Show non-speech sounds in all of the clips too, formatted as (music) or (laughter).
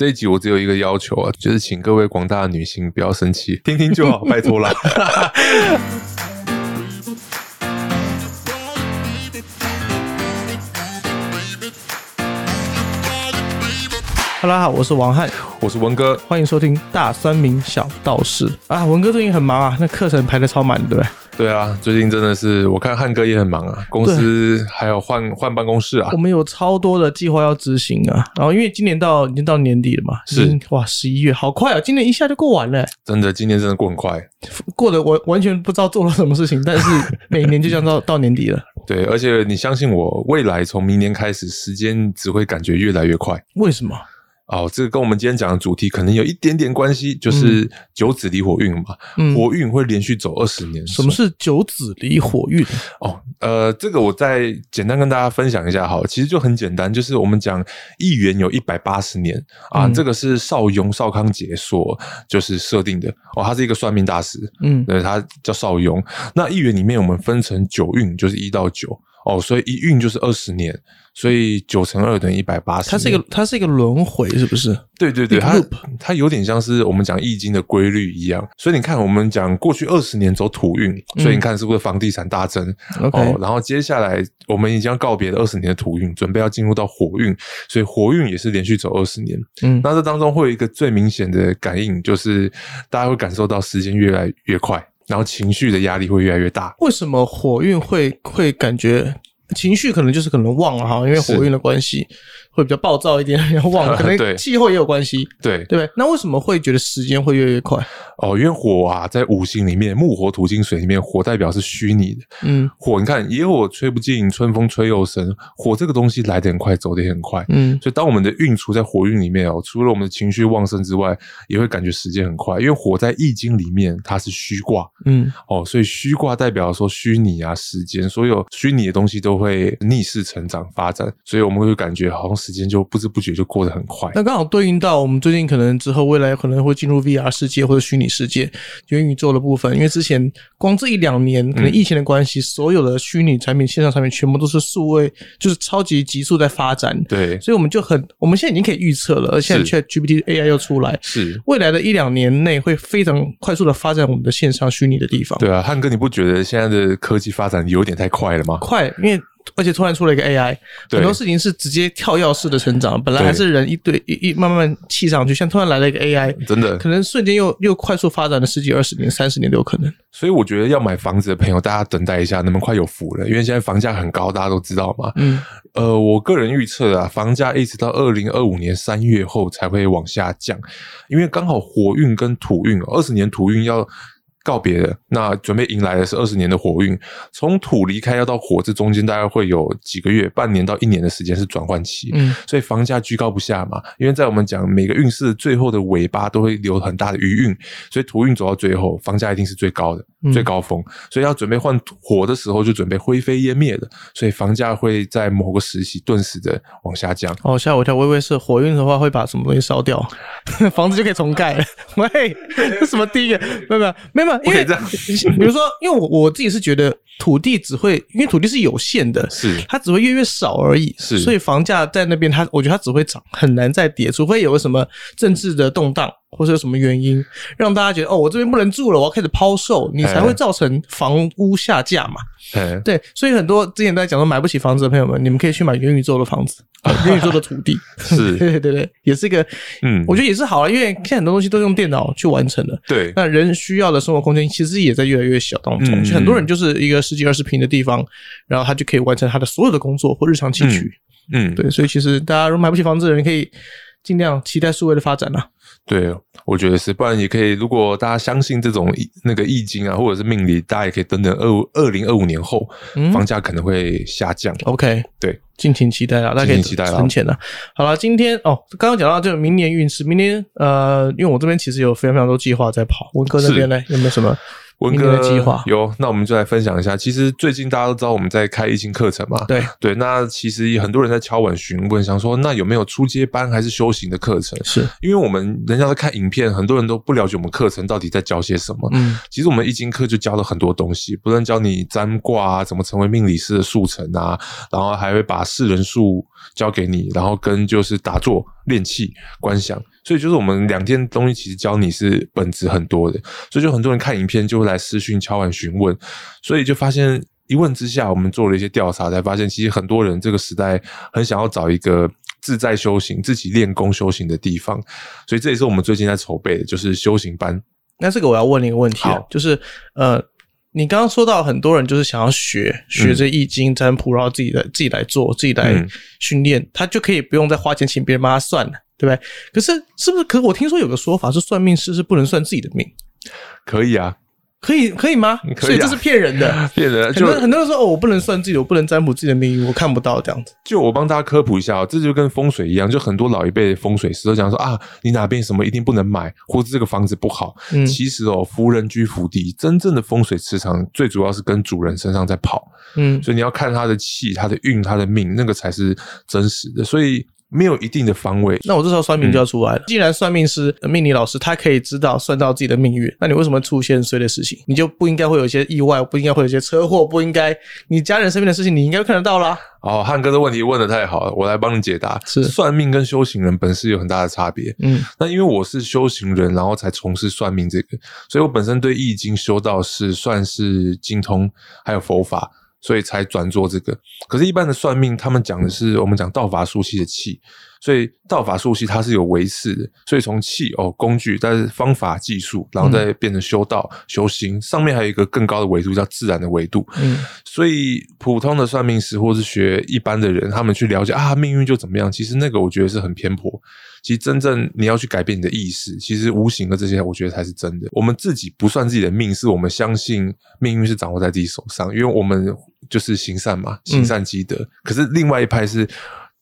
这一集我只有一个要求啊，就是请各位广大的女性不要生气，(laughs) 听听就好，拜托啦。(laughs) 哈喽，好，我是王翰，我是文哥，欢迎收听大酸民小道士啊。文哥最近很忙啊，那课程排的超满，对不对？对啊，最近真的是，我看汉哥也很忙啊，公司还有换换办公室啊。我们有超多的计划要执行啊，然后因为今年到已经到年底了嘛，是哇，十一月好快啊，今年一下就过完了，真的，今年真的过很快，过得我完全不知道做了什么事情，但是 (laughs) 每年就这样到到年底了。对，而且你相信我，未来从明年开始，时间只会感觉越来越快。为什么？哦，这个跟我们今天讲的主题可能有一点点关系，就是九子离火运嘛。火运会连续走二十年。什么是九子离火运？哦，呃，这个我再简单跟大家分享一下哈。其实就很简单，就是我们讲一元有一百八十年啊，这个是邵雍邵康节所就是设定的哦，他是一个算命大师，嗯，对，他叫邵雍。那一元里面我们分成九运，就是一到九哦，所以一运就是二十年。所以九乘二等于一百八十。它是一个，它是一个轮回，是不是？对对对，它它有点像是我们讲易经的规律一样。所以你看，我们讲过去二十年走土运，所以你看是不是房地产大增？哦，然后接下来我们已经要告别了二十年的土运，准备要进入到火运，所以火运也是连续走二十年。嗯，那这当中会有一个最明显的感应，就是大家会感受到时间越来越快，然后情绪的压力会越来越大。为什么火运会会感觉？情绪可能就是可能旺了哈，因为火运的关系会比较暴躁一点，然后旺可能气候也有关系，对对不对？那为什么会觉得时间会越来越快？哦，因为火啊，在五行里面，木火土金水里面，火代表是虚拟的。嗯，火你看，野火吹不尽，春风吹又生。火这个东西来得很快，走得也很快。嗯，所以当我们的运处在火运里面哦，除了我们的情绪旺盛之外，也会感觉时间很快。因为火在易经里面它是虚卦，嗯，哦，所以虚卦代表说虚拟啊，时间，所有虚拟的东西都会逆势成长发展，所以我们会感觉好像时间就不知不觉就过得很快。那刚好对应到我们最近可能之后未来可能会进入 VR 世界或者虚拟。世界元宇宙的部分，因为之前光这一两年可能疫情的关系，所有的虚拟产品、线上产品全部都是数位，就是超级急速在发展。对，所以我们就很，我们现在已经可以预测了，而且 Chat GPT AI 又出来，是未来的一两年内会非常快速的发展我们的线上虚拟的地方。对啊，汉哥，你不觉得现在的科技发展有点太快了吗？快，因为。而且突然出了一个 AI，很多事情是直接跳跃式的成长。本来还是人一对一一慢慢砌上去，像突然来了一个 AI，真的可能瞬间又又快速发展了十几二十年、三十年都有可能。所以我觉得要买房子的朋友，大家等待一下，那么快有福了，因为现在房价很高，大家都知道嘛。嗯，呃，我个人预测啊，房价一直到二零二五年三月后才会往下降，因为刚好火运跟土运，二十年土运要。告别了，那准备迎来的是二十年的火运。从土离开要到火，这中间大概会有几个月、半年到一年的时间是转换期。嗯，所以房价居高不下嘛。因为在我们讲每个运势最后的尾巴都会留很大的余韵，所以土运走到最后，房价一定是最高的、最高峰。所以要准备换火的时候，就准备灰飞烟灭的。所以房价会在某个时期顿时的往下降。哦，吓我一跳，微微是火运的话会把什么东西烧掉，(laughs) 房子就可以重盖了。喂，(laughs) 这什么第一个？没有没有没有。因为 (laughs) 比如说，因为我我自己是觉得土地只会，因为土地是有限的，是。它只会越越少而已，是，所以房价在那边，它我觉得它只会涨，很难再跌，除非有个什么政治的动荡。或者有什么原因让大家觉得哦，我这边不能住了，我要开始抛售，你才会造成房屋下架嘛？对，所以很多之前在讲说买不起房子的朋友们，你们可以去买元宇宙的房子，元宇宙的土地，是，(laughs) 对对对，也是一个，嗯，我觉得也是好啊，因为现在很多东西都用电脑去完成了，对，那人需要的生活空间其实也在越来越小当中，很多人就是一个十几二十平的地方，然后他就可以完成他的所有的工作或日常起居，嗯，对，所以其实大家如果买不起房子的人，可以尽量期待数位的发展啊。对，我觉得是，不然也可以。如果大家相信这种那个易经啊，或者是命理，大家也可以等等二二零二五年后，房价可能会下降。OK，对，敬请期待啊，大家可以存钱了。好了，今天哦，刚刚讲到这个明年运势，明年呃，因为我这边其实有非常非常多计划在跑，文哥那边呢有没有什么？文哥的计划有，那我们就来分享一下。其实最近大家都知道我们在开易经课程嘛，对对。那其实很多人在敲碗询问，想说那有没有初阶班还是修行的课程？是因为我们人家在看影片，很多人都不了解我们课程到底在教些什么。嗯，其实我们易经课就教了很多东西，不但教你占卦啊，怎么成为命理师的速成啊，然后还会把四人术教给你，然后跟就是打坐、练气、观想，所以就是我们两件东西其实教你是本质很多的，所以就很多人看影片就会来私讯敲碗询问，所以就发现一问之下，我们做了一些调查，才发现其实很多人这个时代很想要找一个自在修行、自己练功修行的地方，所以这也是我们最近在筹备的，就是修行班。那这个我要问你一个问题，就是呃。你刚刚说到很多人就是想要学学这易经占卜，然后自己来自己来做，自己来训练，他就可以不用再花钱请别人帮他算了，对不对？可是是不是？可是我听说有个说法是，算命师是不能算自己的命。可以啊。可以可以吗？所以这是骗人的，(laughs) 骗人。很多很多人说哦，我不能算自己，我不能占卜自己的命运，我看不到这样子。就我帮大家科普一下哦，这就跟风水一样，就很多老一辈的风水师都讲说啊，你哪边什么一定不能买，或者这个房子不好。嗯，其实哦，福人居福地，真正的风水磁场最主要是跟主人身上在跑。嗯，所以你要看他的气、他的运、他的命，那个才是真实的。所以。没有一定的方位，那我这时候算命就要出来了。既然算命师、命理老师他可以知道算到自己的命运，那你为什么出现衰的事情？你就不应该会有一些意外，不应该会有一些车祸，不应该你家人身边的事情，你应该看得到啦。哦，汉哥的问题问的太好了，我来帮你解答。是算命跟修行人本身有很大的差别。嗯，那因为我是修行人，然后才从事算命这个，所以我本身对易经修道是算是精通，还有佛法。所以才转做这个，可是，一般的算命，他们讲的是我们讲道法术器的气，所以道法术器它是有维次的，所以从气哦工具，但是方法技术，然后再变成修道修行，上面还有一个更高的维度叫自然的维度。嗯，所以普通的算命师或是学一般的人，他们去了解啊命运就怎么样，其实那个我觉得是很偏颇。其实真正你要去改变你的意识，其实无形的这些，我觉得才是真的。我们自己不算自己的命，是我们相信命运是掌握在自己手上，因为我们就是行善嘛，行善积德。可是另外一派是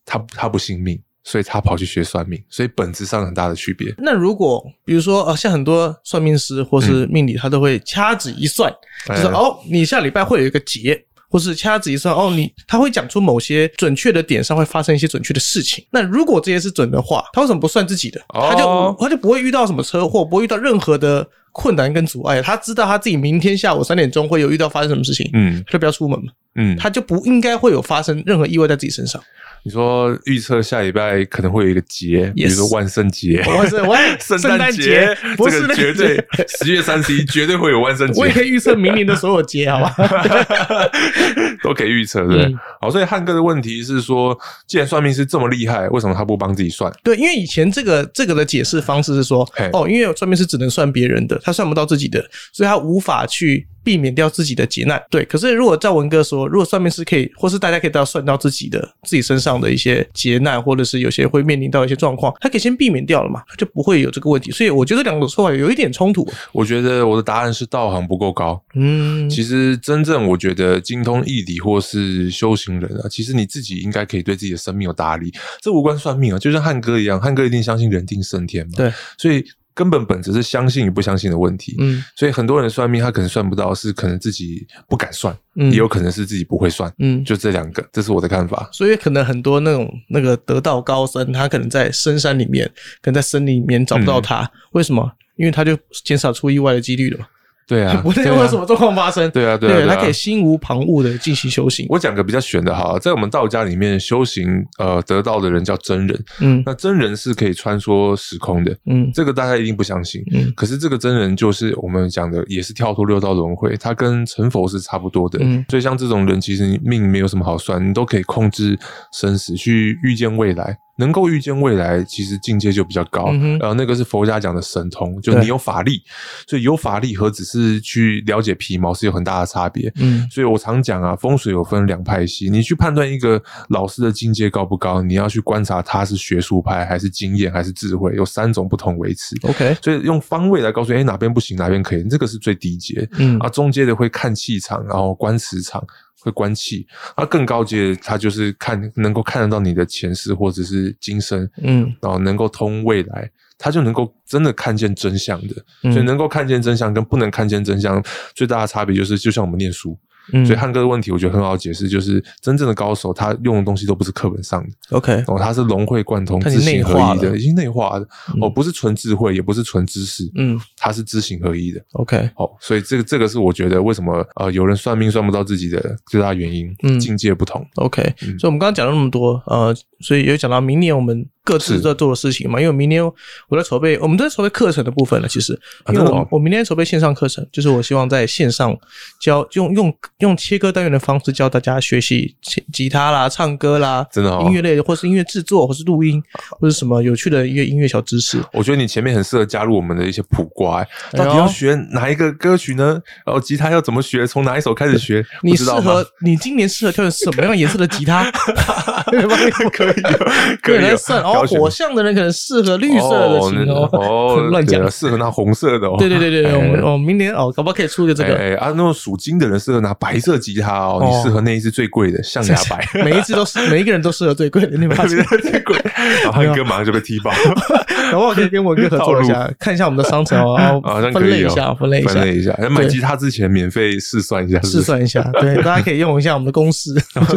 他他不信命，所以他跑去学算命，所以本质上很大的区别。那如果比如说呃，像很多算命师或是命理，他都会掐指一算，就是哦，你下礼拜会有一个劫。或是掐指一算，哦，你他会讲出某些准确的点上会发生一些准确的事情。那如果这些是准的话，他为什么不算自己的？他就他就不会遇到什么车祸，不会遇到任何的困难跟阻碍。他知道他自己明天下午三点钟会有遇到发生什么事情，嗯，他就不要出门嘛，嗯，他就不应该会有发生任何意外在自己身上。你说预测下礼拜可能会有一个节，比如说万圣节、万圣万 (laughs) 圣诞节，这个绝对十月三十一绝对会有万圣节。我也可以预测明年的所有节，好吧？(laughs) 都可以预测，对。好，所以汉哥的问题是说，既然算命师这么厉害，为什么他不帮自己算？对，因为以前这个这个的解释方式是说，哦，因为算命师只能算别人的，他算不到自己的，所以他无法去。避免掉自己的劫难，对。可是如果赵文哥说，如果算命师可以，或是大家可以都要算到自己的自己身上的一些劫难，或者是有些会面临到一些状况，他可以先避免掉了嘛，他就不会有这个问题。所以我觉得两种说法有一点冲突。我觉得我的答案是道行不够高。嗯，其实真正我觉得精通义理或是修行人啊，其实你自己应该可以对自己的生命有打理，这无关算命啊，就像汉哥一样，汉哥一定相信人定胜天嘛。对，所以。根本本质是相信与不相信的问题，嗯，所以很多人算命，他可能算不到，是可能自己不敢算，嗯，也有可能是自己不会算，嗯，就这两个，这是我的看法。所以可能很多那种那个得道高僧，他可能在深山里面，可能在森林里面找不到他，为什么？因为他就减少出意外的几率了嘛。对啊，(laughs) 不会有什么状况发生。对啊，对啊，他可以心无旁骛的进行修行。我讲个比较玄的哈，在我们道家里面，修行呃得道的人叫真人。嗯，那真人是可以穿梭时空的。嗯，这个大家一定不相信。嗯，可是这个真人就是我们讲的，也是跳脱六道轮回，他跟成佛是差不多的。嗯，所以像这种人，其实命没有什么好算，你都可以控制生死，去预见未来。能够预见未来，其实境界就比较高。然后那个是佛家讲的神通，就你有法力，所以有法力和只是去了解皮毛是有很大的差别。嗯，所以我常讲啊，风水有分两派系，你去判断一个老师的境界高不高，你要去观察他是学术派还是经验还是智慧，有三种不同维持。OK，所以用方位来告诉，哎，哪边不行，哪边可以，这个是最低阶。嗯，啊，中阶的会看气场，然后观磁场。会关气，而更高阶，他就是看能够看得到你的前世或者是今生，嗯，然后能够通未来，他就能够真的看见真相的。所以能够看见真相跟不能看见真相最大的差别就是，就像我们念书。所以汉哥的问题，我觉得很好解释，就是真正的高手，他用的东西都不是课本上的，OK，哦，他是融会贯通、知行合一的，已经内化的，哦，不是纯智慧，也不是纯知识，嗯，他是知行合一的，OK，好，所以这个这个是我觉得为什么呃有人算命算不到自己的最大原因，嗯，境界不同，OK，所以我们刚刚讲了那么多，呃，所以有讲到明年我们各自在做的事情嘛。因为明年我在筹备，我们都在筹备课程的部分了。其实，因为我我明年筹备线上课程，就是我希望在线上教用用用切割单元的方式教大家学习吉他啦、唱歌啦，真的音乐类的，或是音乐制作，或是录音，或是什么有趣的一个音乐小知识。我觉得你前面很适合加入我们的一些普瓜，到底要学哪一个歌曲呢？然后吉他要怎么学？从哪一首开始学？你适合你今年适合挑选什么样颜色的吉他？(laughs) (laughs) 可以，(laughs) 可以算。哦，火象的人可能适合绿色的琴哦。哦，(laughs) 乱讲，适合拿红色的哦。对对对对，我们哦，明年哦，搞不好可以出一个这个。哎啊，那种属金的人适合拿白色吉他哦。你适合那一只最贵的象牙白。(laughs) 每一只都是，(laughs) 每一个人都适合最贵的，你们发现最贵。然后哥马上就被踢爆。搞不好可以跟我哥合作一下，看一下我们的商城哦，然后分类一下，分类一下，分类一下。买吉他之前免费试算一下，试算一下。对，大家可以用一下我们的公式，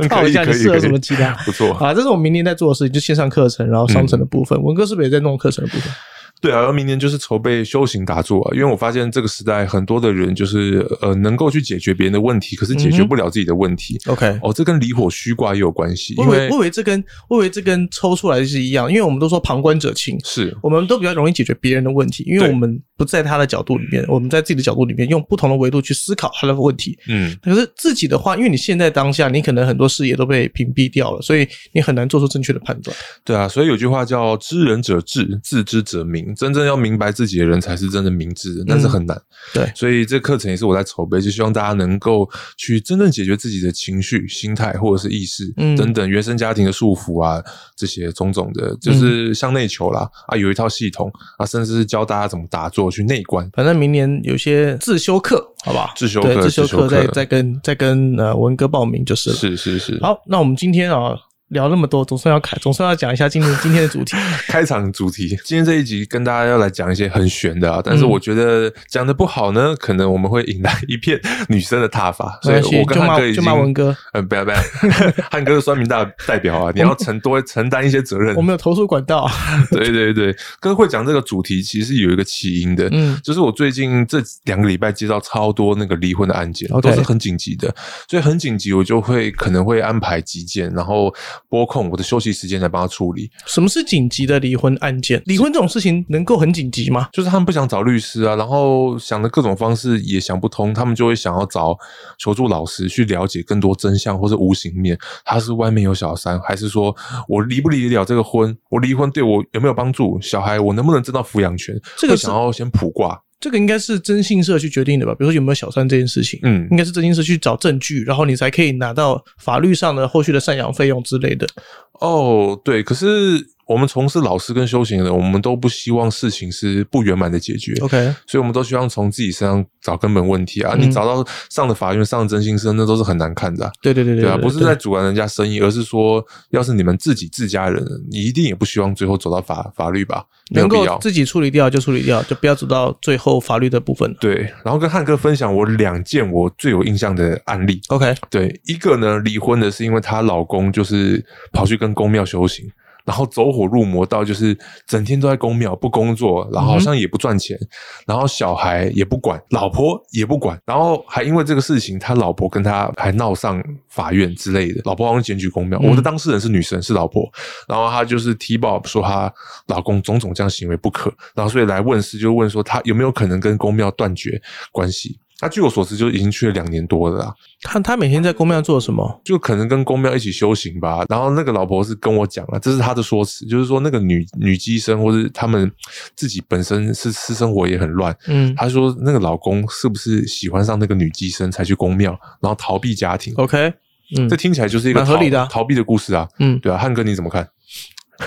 套一下你适合什么吉他。不错啊，这是我们明年在做的事情，就线上课程，然后商城的部分。文哥是不是也在弄课程的部分？对啊，而明年就是筹备修行打坐啊，因为我发现这个时代很多的人就是呃能够去解决别人的问题，可是解决不了自己的问题。OK，哦，这跟离火虚卦也有关系。因为我以为这跟我以为这跟抽出来是一样，因为我们都说旁观者清，是我们都比较容易解决别人的问题，因为我们不在他的角度里面，我们在自己的角度里面用不同的维度去思考他的问题。嗯，可是自己的话，因为你现在当下，你可能很多视野都被屏蔽掉了，所以你很难做出正确的判断。对啊，所以有句话叫“知人者智，自知者明”，真正要明白。自己的人才是真的明智的，但是很难。对，所以这课程也是我在筹备，就希望大家能够去真正解决自己的情绪、心态或者是意识等等原生家庭的束缚啊，这些种种的，就是向内求啦啊，有一套系统啊，甚至是教大家怎么打坐去内观。反正明年有些自修课，好吧？自修课，自修课，再再跟再跟呃文哥报名就是了。是是是。好，那我们今天啊。聊那么多，总算要开，总算要讲一下今天 (laughs) 今天的主题。开场主题，今天这一集跟大家要来讲一些很悬的啊，但是我觉得讲的不好呢，可能我们会引来一片女生的踏伐，(laughs) 所以我跟汉哥已经，文哥，嗯，不要不要，(laughs) 汉哥是酸民大代表啊，你要承多承担一些责任。我们有投诉管道。对对对，哥会讲这个主题，其实有一个起因的，嗯，就是我最近这两个礼拜接到超多那个离婚的案件，都是很紧急的，所以很紧急，我就会可能会安排急件，然后拨空我的休息时间来帮他处理。什么是紧急的离婚案件？离婚这种事情能够很紧急吗？就是他们不想找律师啊，然后想的各种方式也想不通，他们就会想要找求助老师去了解更多真相或者无形面。他是外面有小三，还是说我离不离得了这个婚？我离婚对我有没有帮助？小孩我能不能争到抚养权？这个想要先卜卦。这个应该是征信社去决定的吧？比如说有没有小三这件事情，嗯，应该是征信社去找证据，然后你才可以拿到法律上的后续的赡养费用之类的。哦，对，可是。我们从事老师跟修行人，我们都不希望事情是不圆满的解决。OK，所以我们都希望从自己身上找根本问题啊！你找到上的法院、上的真心生，那都是很难看的。对对对对啊，不是在阻拦人家生意，而是说，要是你们自己自家人，你一定也不希望最后走到法法律吧？能够自己处理掉就处理掉，就不要走到最后法律的部分。对，然后跟汉哥分享我两件我最有印象的案例。OK，对，一个呢，离婚的是因为她老公就是跑去跟公庙修行。然后走火入魔到就是整天都在公庙不工作，然后好像也不赚钱，然后小孩也不管，老婆也不管，然后还因为这个事情，他老婆跟他还闹上法院之类的，老婆好像检举公庙。我的当事人是女神，是老婆，然后他就是踢爆说她老公种种这样行为不可，然后所以来问事就问说他有没有可能跟公庙断绝关系。他据我所知就已经去了两年多了啦。他他每天在公庙做什么？就可能跟公庙一起修行吧。然后那个老婆是跟我讲了，这是他的说辞，就是说那个女女机生或是他们自己本身是私生活也很乱。嗯，他说那个老公是不是喜欢上那个女机生才去公庙，然后逃避家庭？OK，嗯，这听起来就是一个合理的逃避的故事啊。嗯，对啊，汉哥你怎么看？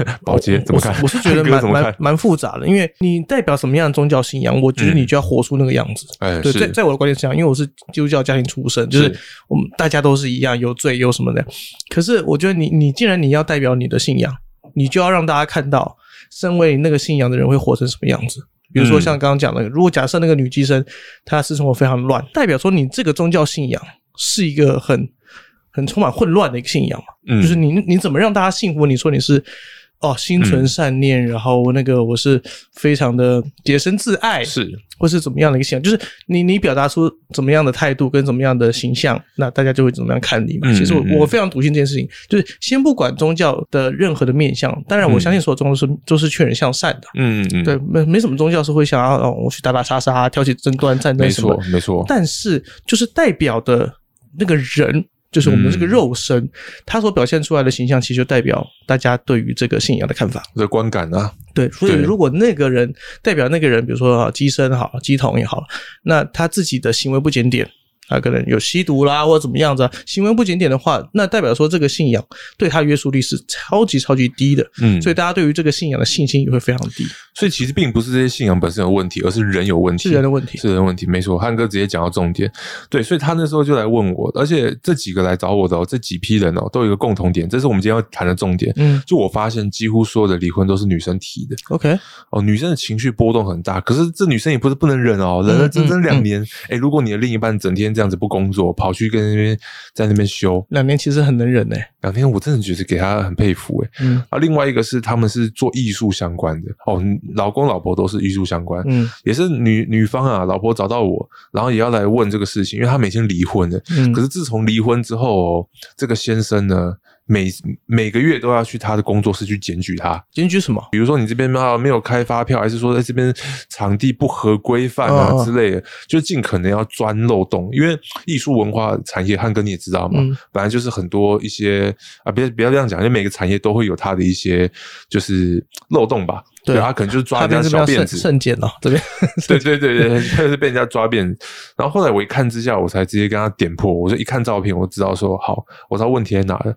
(laughs) 保洁怎么看？我是觉得蛮蛮蛮复杂的，因为你代表什么样的宗教信仰，我觉得你就要活出那个样子。哎，对，在在我的观点是这样，因为我是基督教家庭出身，就是我们大家都是一样有罪有什么的。可是我觉得你你既然你要代表你的信仰，你就要让大家看到，身为那个信仰的人会活成什么样子。比如说像刚刚讲的，如果假设那个女寄生她私生活非常乱，代表说你这个宗教信仰是一个很很充满混乱的一个信仰嘛？嗯，就是你你怎么让大家信服？你说你是。哦，心存善念，然后那个我是非常的洁身自爱，是，或是怎么样的一个形象，就是你你表达出怎么样的态度跟怎么样的形象，那大家就会怎么样看你嘛。其实我我非常笃信这件事情，就是先不管宗教的任何的面向，当然我相信所有宗教是都是劝人向善的，嗯嗯，对，没没什么宗教是会想要哦我去打打杀杀、挑起争端、战争什么，没错没错。但是就是代表的那个人。就是我们这个肉身，它所表现出来的形象，其实就代表大家对于这个信仰的看法、的观感啊。对，所以如果那个人代表那个人，比如说机身好、鸡童也好，那他自己的行为不检点。他可能有吸毒啦，或者怎么样子啊，行为不检点的话，那代表说这个信仰对他约束力是超级超级低的。嗯，所以大家对于这个信仰的信心也会非常低。所以其实并不是这些信仰本身有问题，而是人有问题，是人的问题，是人的问题。没错，汉哥直接讲到重点。对，所以他那时候就来问我，而且这几个来找我的哦这几批人哦，都有一个共同点，这是我们今天要谈的重点。嗯，就我发现几乎所有的离婚都是女生提的。OK，哦，女生的情绪波动很大，可是这女生也不是不能忍哦，忍了整整两年。哎，如果你的另一半整天这样子不工作，跑去跟那边在那边修两年，其实很能忍哎。两天我真的觉得给他很佩服哎。嗯啊，另外一个是他们是做艺术相关的哦，老公老婆都是艺术相关，嗯，也是女女方啊，老婆找到我，然后也要来问这个事情，因为他每天离婚了，嗯，可是自从离婚之后，这个先生呢。每每个月都要去他的工作室去检举他，检举什么？比如说你这边啊没有开发票，还是说在这边场地不合规范啊之类的，就尽可能要钻漏洞。因为艺术文化产业，汉哥你也知道嘛，本来就是很多一些啊，别不要这样讲，因为每个产业都会有它的一些就是漏洞吧。对，他可能就是抓人家小辫子，瞬间哦，这边。(laughs) 对对对对，他是被人家抓辫子。然后后来我一看之下，我才直接跟他点破。我就一看照片，我知道说好，我知道问题在哪了。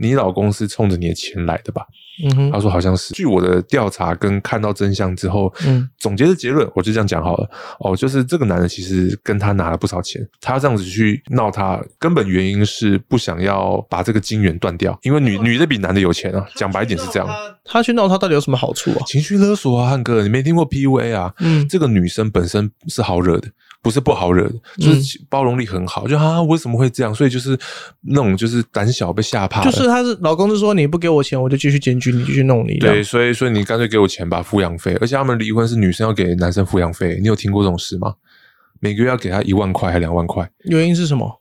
你老公是冲着你的钱来的吧？嗯哼，他说好像是。据我的调查跟看到真相之后，嗯，总结的结论我就这样讲好了。哦，就是这个男的其实跟他拿了不少钱，他这样子去闹他，根本原因是不想要把这个金源断掉，因为女女的比男的有钱啊。讲白一点是这样。他去闹他到底有什么好处啊？情绪勒索啊，汉哥，你没听过 PUA 啊？嗯，这个女生本身是好惹的。不是不好惹，就是包容力很好，就啊为什么会这样？所以就是那种就是胆小被吓怕。就是他是老公是说你不给我钱，我就继续检举你，继续弄你。对，所以所以你干脆给我钱吧，抚养费。而且他们离婚是女生要给男生抚养费，你有听过这种事吗？每个月要给他一万块还两万块？原因是什么？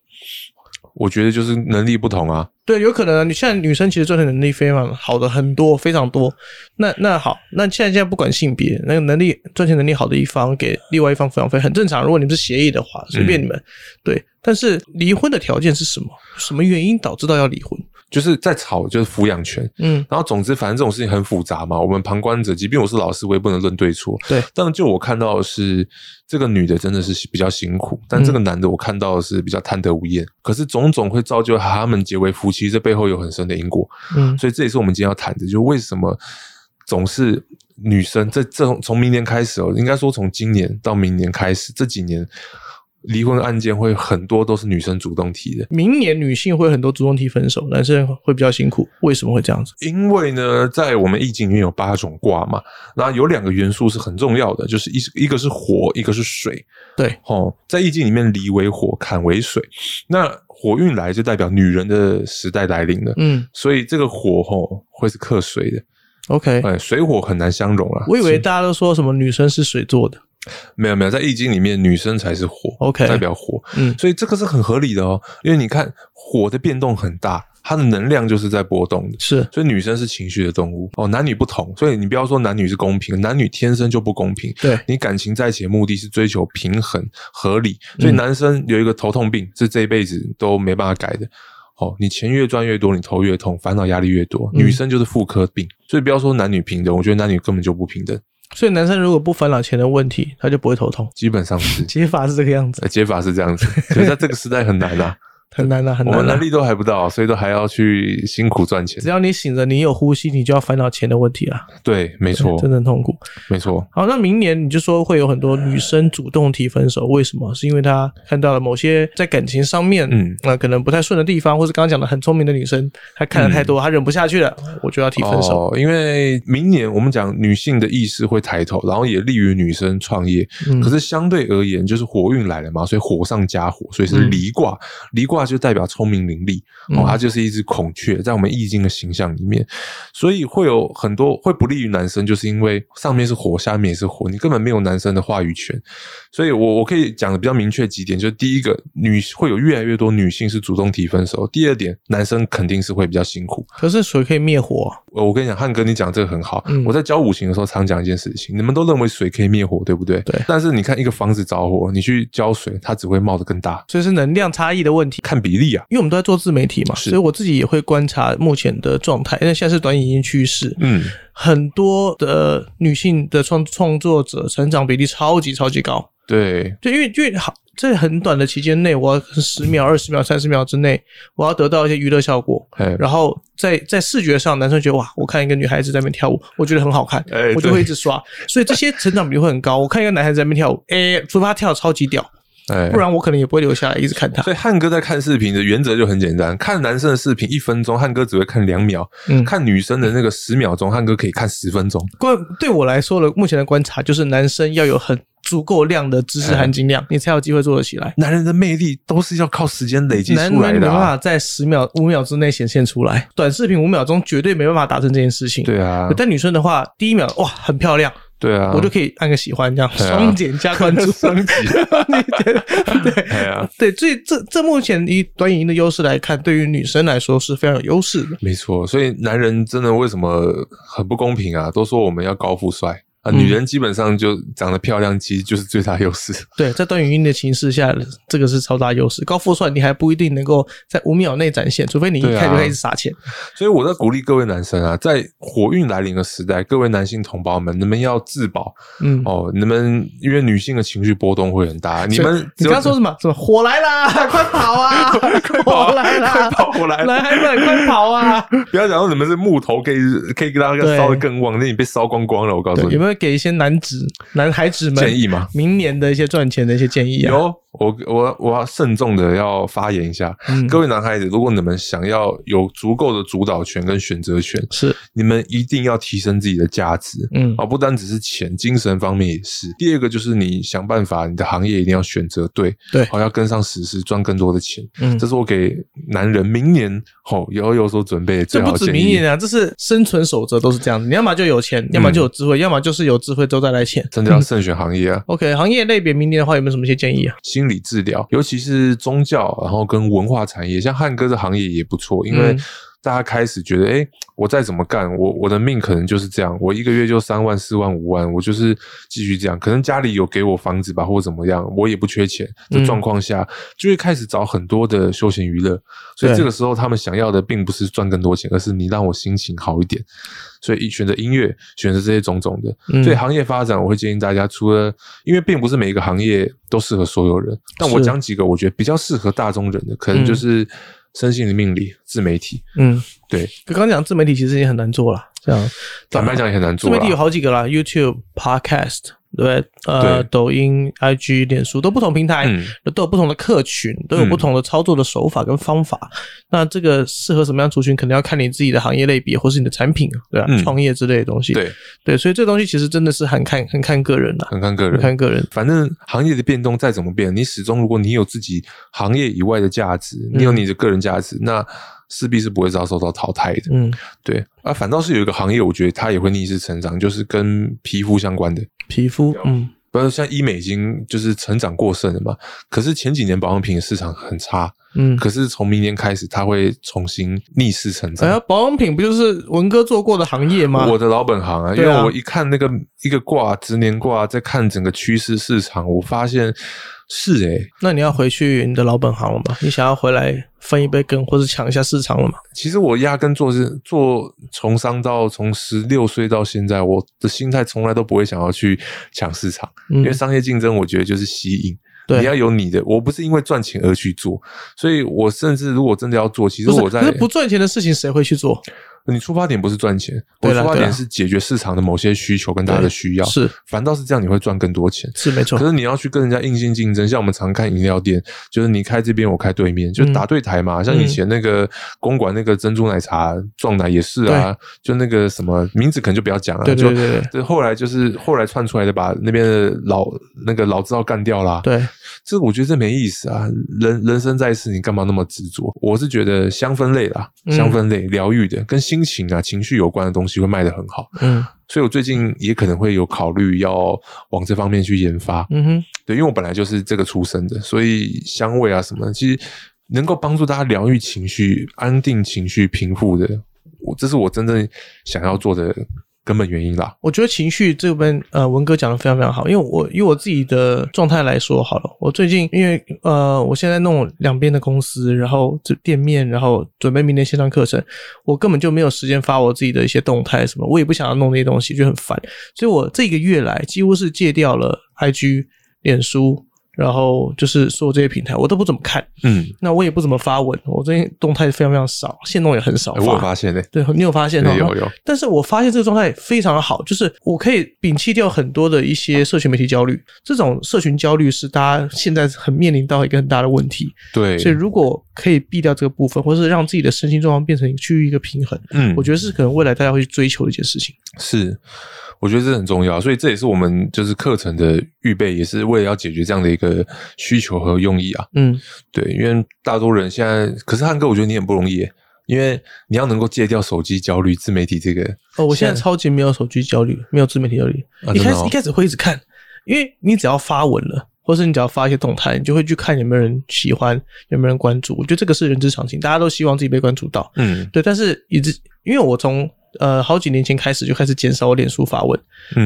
我觉得就是能力不同啊。对，有可能你现在女生其实赚钱能力非常好的很多，非常多。那那好，那现在现在不管性别，那个能力赚钱能力好的一方给另外一方抚养费很正常。如果你们是协议的话，随便你们。对，但是离婚的条件是什么？什么原因导致到要离婚？就是在吵，就是抚养权。嗯，然后总之，反正这种事情很复杂嘛。我们旁观者，即便我是老师，我也不能论对错。对，但就我看到的是，这个女的真的是比较辛苦，但这个男的我看到的是比较贪得无厌。可是种种会造就他们结为夫妻，这背后有很深的因果。嗯，所以这也是我们今天要谈的，就为什么总是女生这这从明年开始哦，应该说从今年到明年开始这几年。离婚案件会很多都是女生主动提的，明年女性会很多主动提分手，男生会比较辛苦。为什么会这样子？因为呢，在我们易经里面有八种卦嘛，那有两个元素是很重要的，就是一一个是火，一个是水。对，哦，在易经里面，离为火，坎为水。那火运来就代表女人的时代来临了。嗯，所以这个火吼会是克水的。OK，哎，水火很难相容啊。我以为大家都说什么女生是水做的。没有没有，在易经里面，女生才是火，OK，代表火，嗯，所以这个是很合理的哦。因为你看火的变动很大，它的能量就是在波动的，是。所以女生是情绪的动物哦，男女不同，所以你不要说男女是公平，男女天生就不公平。对，你感情在一起的目的是追求平衡合理，所以男生有一个头痛病，是这一辈子都没办法改的。哦，你钱越赚越多，你头越痛，烦恼压力越多。女生就是妇科病，所以不要说男女平等，我觉得男女根本就不平等。所以男生如果不烦恼钱的问题，他就不会头痛。基本上是 (laughs) 解法是这个样子，解法是这样子。可是在这个时代很难啊。很难的，很难。我们能力都还不到，所以都还要去辛苦赚钱。只要你醒着，你有呼吸，你就要烦恼钱的问题了。对，没错，真的很痛苦。没错。好，那明年你就说会有很多女生主动提分手，为什么？是因为她看到了某些在感情上面，嗯，那可能不太顺的地方，或是刚刚讲的很聪明的女生，她看的太多，她忍不下去了，我就要提分手。因为明年我们讲女性的意识会抬头，然后也利于女生创业。可是相对而言，就是火运来了嘛，所以火上加火，所以是离卦。离卦。卦就代表聪明伶俐哦，它就是一只孔雀，在我们易经的形象里面，所以会有很多会不利于男生，就是因为上面是火，下面也是火，你根本没有男生的话语权。所以我我可以讲的比较明确几点，就是第一个，女会有越来越多女性是主动提分手；第二点，男生肯定是会比较辛苦。可是水可以灭火。我跟你讲，汉哥，你讲这个很好。我在教五行的时候常讲一件事情，你们都认为水可以灭火，对不对？对。但是你看一个房子着火，你去浇水，它只会冒得更大。所以是能量差异的问题，看比例啊。因为我们都在做自媒体嘛，所以我自己也会观察目前的状态。因为现在是短影音趋势，嗯，很多的女性的创创作者成长比例超级超级高。对，对，因为因为好在很短的期间内，我十秒、二十秒、三十秒之内，我要得到一些娱乐效果。然后在在视觉上，男生觉得哇，我看一个女孩子在那边跳舞，我觉得很好看，我就会一直刷。所以这些成长比例会很高。我看一个男孩子在那边跳舞，哎，除非他跳的超级屌。哎，不然我可能也不会留下来一直看他。所以汉哥在看视频的原则就很简单：看男生的视频一分钟，汉哥只会看两秒；嗯看女生的那个十秒钟，汉哥可以看十分钟。关对我来说的目前的观察就是，男生要有很足够量的知识含金量，你才有机会做得起来。男人的魅力都是要靠时间累积出来的，没办法在十秒、五秒之内显现出来。短视频五秒钟绝对没办法达成这件事情。对啊，但女生的话，第一秒哇很漂亮。对啊，我就可以按个喜欢，这样双减加关注，(laughs) 双击。(laughs) 对啊，对，所以这这目前以短影音的优势来看，对于女生来说是非常有优势的。没错，所以男人真的为什么很不公平啊？都说我们要高富帅。女人基本上就长得漂亮，其实就是最大优势。对，在段语音的情势下，这个是超大优势。高富帅你还不一定能够在五秒内展现，除非你一开就开始撒钱。(laughs) 所以我在鼓励各位男生啊，在火运来临的时代，各位男性同胞们，你们要自保。嗯，哦，你们因为女性的情绪波动会很大，你们你刚说什么？什么火来啦，快跑啊！快跑来啦，快跑过来！男孩们快跑啊！不要讲说你们是木头，可以可以给大家烧的更旺，那你被烧光光了。我告诉你，有没有？给一些男子、男孩子们建议吗？明年的一些赚钱的一些建议啊。有，我我我要慎重的要发言一下，各位男孩子，如果你们想要有足够的主导权跟选择权，是你们一定要提升自己的价值，嗯，而不单只是钱，精神方面也是。第二个就是你想办法，你的行业一定要选择对，对，好要跟上时事，赚更多的钱。嗯，这是我给男人明年后也要有所准备。这不止明年啊，这是生存守则，都是这样子。你要么就有钱，要么就有智慧，要么就是有智慧。都再来钱，真的要 (laughs) 慎选行业啊。OK，行业类别，明年的话有没有什么一些建议啊？心理治疗，尤其是宗教，然后跟文化产业，像汉哥的行业也不错，因为。大家开始觉得，哎，我再怎么干，我我的命可能就是这样，我一个月就三万、四万、五万，我就是继续这样。可能家里有给我房子吧，或者怎么样，我也不缺钱的状况下，就会开始找很多的休闲娱乐。所以这个时候，他们想要的并不是赚更多钱，而是你让我心情好一点。所以选择音乐，选择这些种种的。所以行业发展，我会建议大家，除了因为并不是每一个行业都适合所有人，但我讲几个我觉得比较适合大众人的，可能就是。身心的命理、自媒体，嗯，对，刚刚讲自媒体其实也很难做了，这样坦白讲也很难做。自媒体有好几个啦，YouTube、Podcast。对，呃，抖音、IG、脸书都不同平台，都有不同的客群，都有不同的操作的手法跟方法。那这个适合什么样族群，肯定要看你自己的行业类别，或是你的产品，对吧？创业之类的东西。对对，所以这东西其实真的是很看很看个人的，很看个人，看个人。反正行业的变动再怎么变，你始终如果你有自己行业以外的价值，你有你的个人价值，那。势必是不会遭受到淘汰的，嗯，对，啊，反倒是有一个行业，我觉得它也会逆势成长，就是跟皮肤相关的。皮肤，嗯，不是像医美已经就是成长过剩了嘛，可是前几年保养品市场很差，嗯，可是从明年开始，它会重新逆势成长。哎呀，保养品不就是文哥做过的行业吗？我的老本行啊，因为我一看那个一个卦，直年卦，在看整个趋势市场，我发现。是诶，那你要回去你的老本行了吗？你想要回来分一杯羹，或者抢一下市场了吗？其实我压根做是做从商到从十六岁到现在，我的心态从来都不会想要去抢市场，因为商业竞争，我觉得就是吸引。你要有你的，我不是因为赚钱而去做，所以我甚至如果真的要做，其实我在不赚钱的事情谁会去做？你出发点不是赚钱，我出发点是解决市场的某些需求跟大家的需要。是，反倒是这样，你会赚更多钱。是没错。可是你要去跟人家硬性竞争，像我们常看饮料店，就是你开这边，我开对面，就打对台嘛。像以前那个公馆那个珍珠奶茶撞奶也是啊，就那个什么名字可能就不要讲了。对对对对。后来就是后来窜出来的，把那边的老那个老字号干掉了。对。这我觉得这没意思啊！人人生在世，你干嘛那么执着？我是觉得香氛类啦，香氛类疗愈的，跟心情啊、情绪有关的东西会卖得很好。嗯，所以我最近也可能会有考虑要往这方面去研发。嗯哼，对，因为我本来就是这个出身的，所以香味啊什么，其实能够帮助大家疗愈情绪、安定情绪、平复的，我这是我真正想要做的。根本原因啦，我觉得情绪这边，呃，文哥讲的非常非常好。因为我以我自己的状态来说，好了，我最近因为呃，我现在弄两边的公司，然后这店面，然后准备明年线上课程，我根本就没有时间发我自己的一些动态什么，我也不想要弄那些东西，就很烦。所以我这个月来几乎是戒掉了 IG、脸书。然后就是所有这些平台我都不怎么看，嗯，那我也不怎么发文，我最近动态非常非常少，线动也很少。我有发现嘞，对你有发现吗？有有。但是我发现这个状态非常的好，就是我可以摒弃掉很多的一些社群媒体焦虑，这种社群焦虑是大家现在很面临到一个很大的问题。对，所以如果可以避掉这个部分，或是让自己的身心状况变成趋于一个平衡，嗯，我觉得是可能未来大家会去追求的一件事情。是。我觉得这很重要，所以这也是我们就是课程的预备，也是为了要解决这样的一个需求和用意啊。嗯，对，因为大多人现在，可是汉哥，我觉得你很不容易，因为你要能够戒掉手机焦虑、自媒体这个。哦，我现在超级没有手机焦虑，没有自媒体焦虑。一开始一开始会一直看，因为你只要发文了，或是你只要发一些动态，你就会去看有没有人喜欢，有没有人关注。我觉得这个是人之常情，大家都希望自己被关注到。嗯，对，但是一直因为我从呃，好几年前开始就开始减少我脸书发文，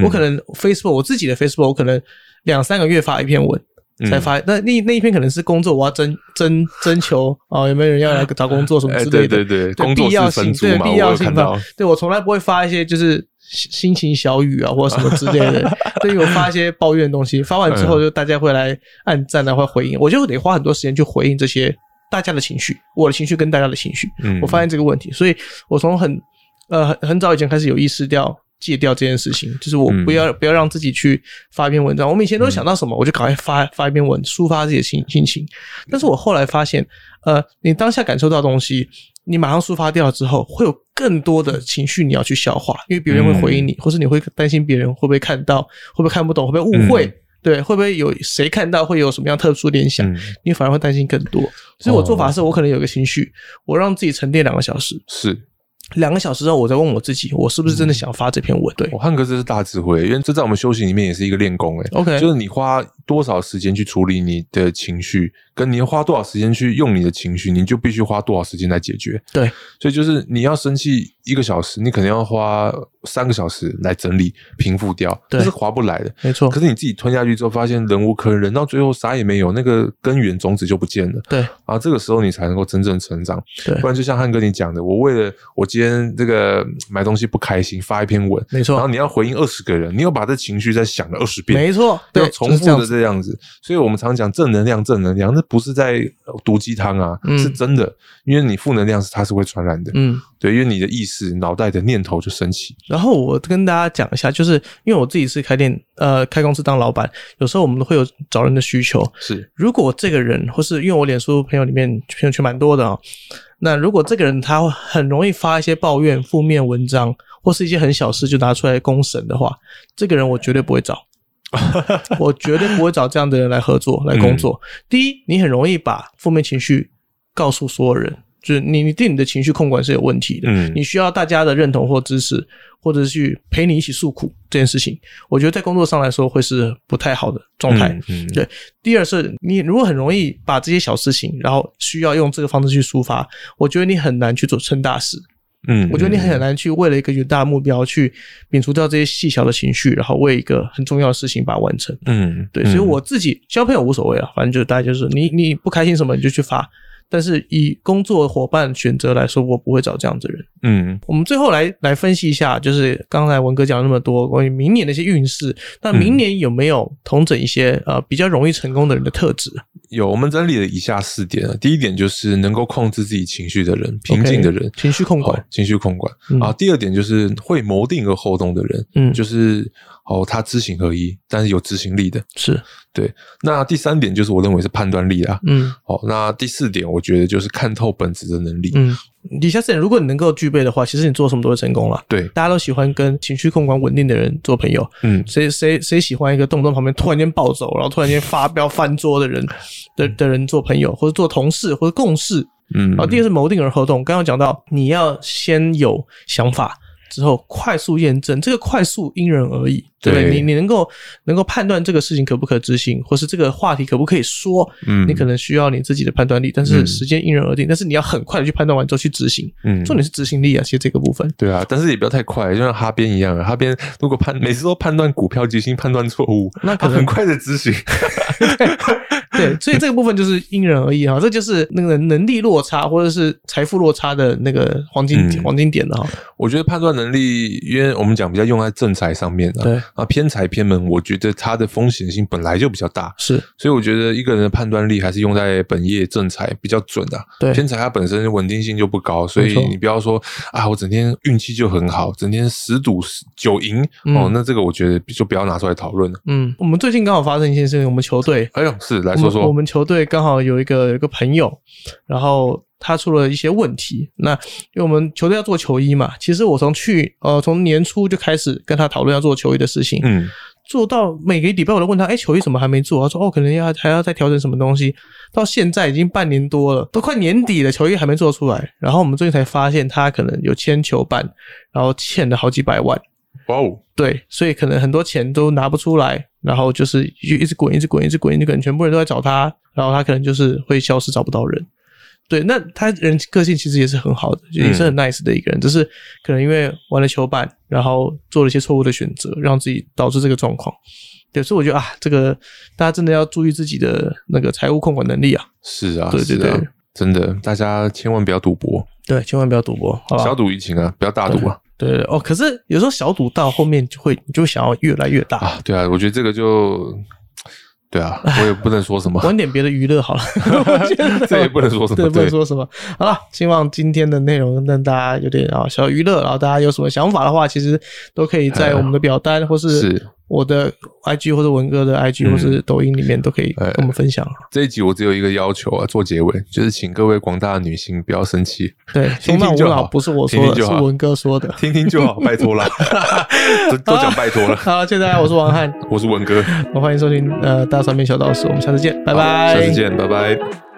我可能 Facebook 我自己的 Facebook 我可能两三个月发一篇文才发，那那那一篇可能是工作，我要征征征求啊，有没有人要来找工作什么之类的，对 (laughs) 对对，必要性对必要性的，对我从来不会发一些就是心情小雨啊或者什么之类的，(laughs) 对于我发一些抱怨的东西，发完之后就大家会来按赞啊或回应，我就得花很多时间去回应这些大家的情绪，我的情绪跟大家的情绪，我发现这个问题，所以我从很。呃，很很早以前开始有意识掉戒掉这件事情，就是我不要不要让自己去发一篇文章。我们以前都想到什么，我就赶快发发一篇文，抒发自己的心心情。但是我后来发现，呃，你当下感受到东西，你马上抒发掉之后，会有更多的情绪你要去消化，因为别人会回应你，或是你会担心别人会不会看到，会不会看不懂，会不会误会，对，会不会有谁看到会有什么样特殊联想，你反而会担心更多。所以我做法是我可能有个情绪，我让自己沉淀两个小时，是。两个小时后，我再问我自己，我是不是真的想发这篇文？对，我汉哥这是大智慧，因为这在我们修行里面也是一个练功诶。OK，就是你花多少时间去处理你的情绪。跟你要花多少时间去用你的情绪，你就必须花多少时间来解决。对，所以就是你要生气一个小时，你可能要花三个小时来整理平复掉，这是划不来的。没错。可是你自己吞下去之后，发现忍无可忍，忍到最后啥也没有，那个根源种子就不见了。对。啊，这个时候你才能够真正成长。对。不然就像汉哥你讲的，我为了我今天这个买东西不开心，发一篇文，没错。然后你要回应二十个人，你又把这情绪再想了二十遍，没错。对重复的这样子。所以我们常讲正能量，正能量，那不是在。毒鸡汤啊，是真的，因为你负能量是它是会传染的，嗯，对，因为你的意识、脑袋的念头就升起。然后我跟大家讲一下，就是因为我自己是开店，呃，开公司当老板，有时候我们会有找人的需求。是，如果这个人或是因为我脸书朋友里面朋友圈蛮多的啊，那如果这个人他很容易发一些抱怨、负面文章，或是一些很小事就拿出来公审的话，这个人我绝对不会找。(laughs) 我绝对不会找这样的人来合作、来工作。第一，你很容易把负面情绪告诉所有人，就是你你对你的情绪控管是有问题的。嗯，你需要大家的认同或支持，或者是去陪你一起诉苦这件事情，我觉得在工作上来说会是不太好的状态。嗯，对。第二是，你如果很容易把这些小事情，然后需要用这个方式去抒发，我觉得你很难去做成大事。嗯，我觉得你很难去为了一个远大的目标去摒除掉这些细小的情绪，然后为一个很重要的事情把它完成。嗯，对，所以我自己交朋友无所谓啊，反正就是大家就是你你不开心什么你就去发，但是以工作伙伴选择来说，我不会找这样子的人。嗯，我们最后来来分析一下，就是刚才文哥讲了那么多关于明年的一些运势，那明年有没有同整一些呃比较容易成功的人的特质？有，我们整理了以下四点啊。第一点就是能够控制自己情绪的人，平静的人，情绪控管，情绪控管啊。第二点就是会谋定而后动的人，嗯，就是哦，他知行合一，但是有执行力的，是对。那第三点就是我认为是判断力啦，嗯，好。那第四点我觉得就是看透本质的能力，嗯。底下四点，如果你能够具备的话，其实你做什么都会成功了。对，大家都喜欢跟情绪控管稳定的人做朋友。嗯，谁谁谁喜欢一个动不动旁边突然间暴走，然后突然间发飙翻桌的人 (laughs) 的的人做朋友，或者做同事或者共事。嗯，然后第二是谋定而合同，刚刚讲到你要先有想法。之后快速验证，这个快速因人而异，对不对？你你能够能够判断这个事情可不可执行，或是这个话题可不可以说，嗯，你可能需要你自己的判断力，但是时间因人而定，但是你要很快的去判断完之后去执行，嗯，重点是执行力啊，其实这个部分，对啊，但是也不要太快，就像哈边一样啊，哈边如果判每次都判断股票基金判断错误，那可能很快的执行。(laughs) 对，所以这个部分就是因人而异啊，这就是那个能力落差或者是财富落差的那个黄金黄金点了哈。我觉得判断能力，因为我们讲比较用在正财上面啊，对。啊偏财偏门，我觉得它的风险性本来就比较大，是，所以我觉得一个人的判断力还是用在本业正财比较准的。对，偏财它本身稳定性就不高，所以你不要说啊，我整天运气就很好，整天十赌九赢哦，那这个我觉得就不要拿出来讨论了。嗯，我们最近刚好发生一件事情，我们球队，哎呦，是来说说，我们球队刚好有一个有一个朋友，然后。他出了一些问题，那因为我们球队要做球衣嘛，其实我从去呃从年初就开始跟他讨论要做球衣的事情，嗯，做到每个礼拜我都问他，哎，球衣怎么还没做？他说哦，可能要还要再调整什么东西，到现在已经半年多了，都快年底了，球衣还没做出来。然后我们最近才发现他可能有签球办，然后欠了好几百万，哇哦，对，所以可能很多钱都拿不出来，然后就是一直滚，一直滚，一直滚，就可能全部人都在找他，然后他可能就是会消失，找不到人。对，那他人个性其实也是很好的，也是很 nice 的一个人，只是可能因为玩了球板，然后做了一些错误的选择，让自己导致这个状况。对，所以我觉得啊，这个大家真的要注意自己的那个财务控管能力啊。是啊，对对对，真的，大家千万不要赌博。对，千万不要赌博，小赌怡情啊，不要大赌啊。对对哦，可是有时候小赌到后面就会，你就想要越来越大啊。对啊，我觉得这个就。对啊，(laughs) 我也不能说什么，玩点别的娱乐好了。(laughs) 这也不能说什么，对，不能说什么。好了，希望今天的内容让大家有点啊小娱乐，然后大家有什么想法的话，其实都可以在我们的表单或是。我的 IG 或者文哥的 IG 或是抖音里面都可以跟我们分享。这一集我只有一个要求啊，做结尾就是请各位广大的女性不要生气，对，听听就好，不是我说的，是文哥说的，听听就好，(laughs) 拜托了，都都讲拜托了。好，谢谢大家，我是王翰，(laughs) 我是文哥，我欢迎收听呃大三面小道士，我们下次见，拜拜，下次见，拜拜。